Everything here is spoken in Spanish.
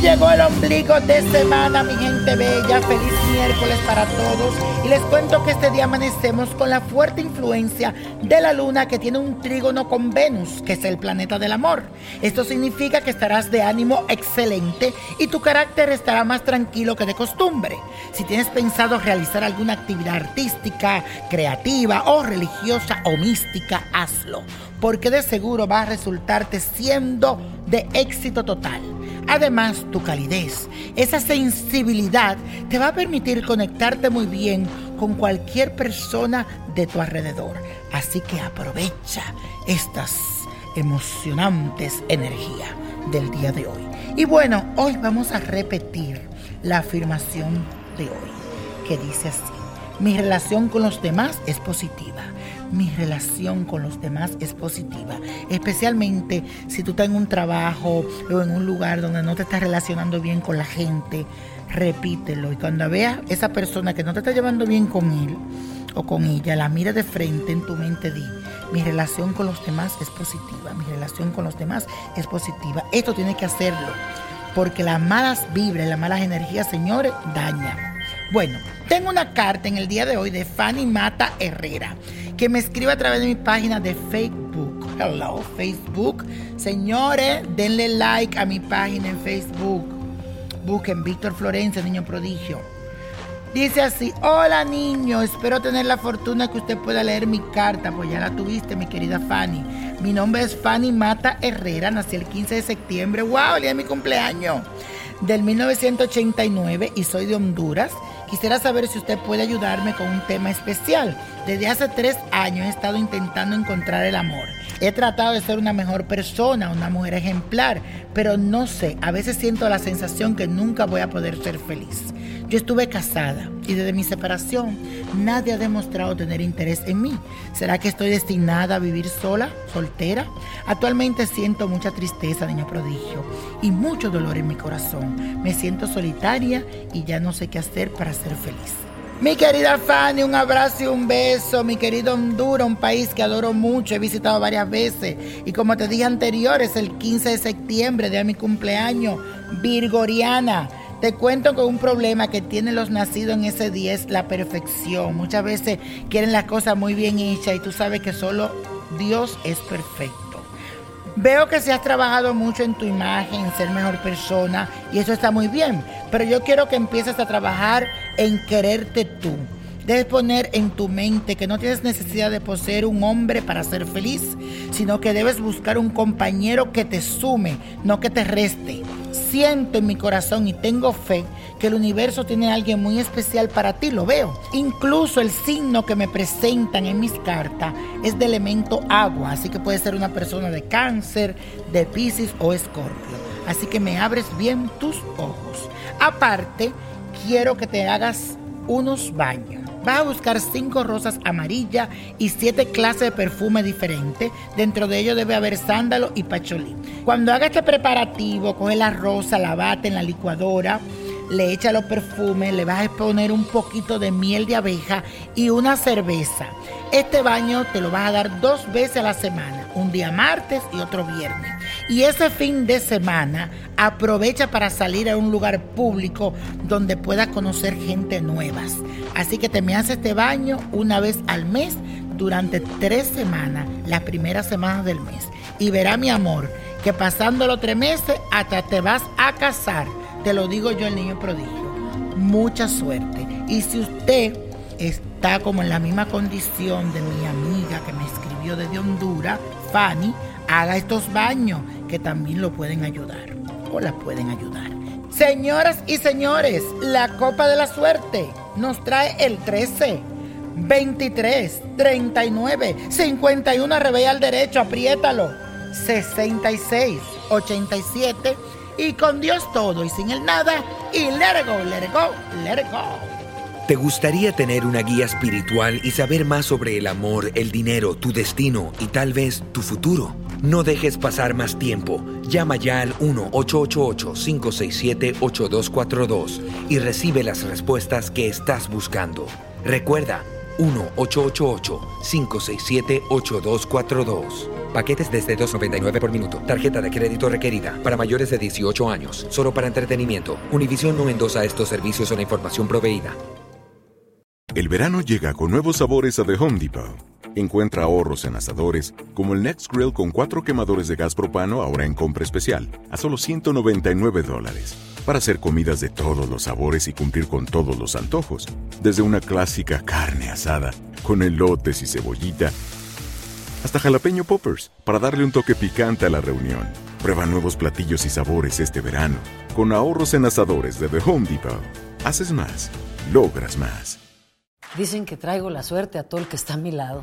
Llegó el ombligo de semana, mi gente bella. Feliz miércoles para todos. Y les cuento que este día amanecemos con la fuerte influencia de la luna que tiene un trígono con Venus, que es el planeta del amor. Esto significa que estarás de ánimo excelente y tu carácter estará más tranquilo que de costumbre. Si tienes pensado realizar alguna actividad artística, creativa o religiosa o mística, hazlo. Porque de seguro va a resultarte siendo de éxito total. Además, tu calidez, esa sensibilidad te va a permitir conectarte muy bien con cualquier persona de tu alrededor. Así que aprovecha estas emocionantes energías del día de hoy. Y bueno, hoy vamos a repetir la afirmación de hoy, que dice así. Mi relación con los demás es positiva. Mi relación con los demás es positiva. Especialmente si tú estás en un trabajo o en un lugar donde no te estás relacionando bien con la gente. Repítelo. Y cuando veas esa persona que no te está llevando bien con él o con ella, la mira de frente en tu mente, di, mi relación con los demás es positiva. Mi relación con los demás es positiva. Esto tiene que hacerlo. Porque las malas vibras, las malas energías, señores, dañan. Bueno, tengo una carta en el día de hoy de Fanny Mata Herrera, que me escribe a través de mi página de Facebook. Hello, Facebook. Señores, denle like a mi página en Facebook. Busquen Víctor Florencia, niño prodigio. Dice así, hola niño, espero tener la fortuna que usted pueda leer mi carta, pues ya la tuviste, mi querida Fanny. Mi nombre es Fanny Mata Herrera, nací el 15 de septiembre, wow, el día de mi cumpleaños, del 1989 y soy de Honduras. Quisiera saber si usted puede ayudarme con un tema especial. Desde hace tres años he estado intentando encontrar el amor. He tratado de ser una mejor persona, una mujer ejemplar, pero no sé, a veces siento la sensación que nunca voy a poder ser feliz. Yo estuve casada y desde mi separación nadie ha demostrado tener interés en mí. ¿Será que estoy destinada a vivir sola, soltera? Actualmente siento mucha tristeza, niño prodigio, y mucho dolor en mi corazón. Me siento solitaria y ya no sé qué hacer para ser feliz. Mi querida Fanny, un abrazo y un beso. Mi querido Honduras, un país que adoro mucho, he visitado varias veces. Y como te dije anterior, es el 15 de septiembre, de mi cumpleaños, Virgoriana. Te cuento con un problema que tienen los nacidos en ese día es la perfección. Muchas veces quieren las cosas muy bien hechas y tú sabes que solo Dios es perfecto. Veo que se has trabajado mucho en tu imagen, en ser mejor persona y eso está muy bien, pero yo quiero que empieces a trabajar en quererte tú. Debes poner en tu mente que no tienes necesidad de poseer un hombre para ser feliz, sino que debes buscar un compañero que te sume, no que te reste. Siento en mi corazón y tengo fe que el universo tiene alguien muy especial para ti, lo veo. Incluso el signo que me presentan en mis cartas es de elemento agua, así que puede ser una persona de cáncer, de Pisces o escorpio. Así que me abres bien tus ojos. Aparte, quiero que te hagas unos baños. Vas a buscar cinco rosas amarillas y siete clases de perfume diferentes. Dentro de ellos debe haber sándalo y pacholí. Cuando haga este preparativo, coge la rosa, la bate en la licuadora, le echa los perfumes, le vas a poner un poquito de miel de abeja y una cerveza. Este baño te lo vas a dar dos veces a la semana, un día martes y otro viernes. Y ese fin de semana aprovecha para salir a un lugar público donde puedas conocer gente nuevas. Así que te me haces este baño una vez al mes durante tres semanas, las primeras semanas del mes. Y verá mi amor, que pasando los tres meses hasta te vas a casar. Te lo digo yo, el niño prodigio. Mucha suerte. Y si usted está como en la misma condición de mi amiga que me escribió desde Honduras, Fanny, haga estos baños que también lo pueden ayudar o la pueden ayudar. Señoras y señores, la Copa de la Suerte nos trae el 13, 23, 39, 51, revés al derecho, apriétalo, 66, 87 y con Dios todo y sin el nada y let it go. ¿Te gustaría tener una guía espiritual y saber más sobre el amor, el dinero, tu destino y tal vez tu futuro? No dejes pasar más tiempo. Llama ya al 1-888-567-8242 y recibe las respuestas que estás buscando. Recuerda, 1-888-567-8242. Paquetes desde 2.99 por minuto. Tarjeta de crédito requerida para mayores de 18 años. Solo para entretenimiento. Univision no endosa estos servicios o la información proveída. El verano llega con nuevos sabores a The Home Depot. Encuentra ahorros en asadores, como el Next Grill con cuatro quemadores de gas propano ahora en compra especial, a solo 199 dólares. Para hacer comidas de todos los sabores y cumplir con todos los antojos, desde una clásica carne asada, con elotes y cebollita, hasta jalapeño poppers, para darle un toque picante a la reunión. Prueba nuevos platillos y sabores este verano, con ahorros en asadores de The Home Depot. Haces más, logras más. Dicen que traigo la suerte a todo el que está a mi lado.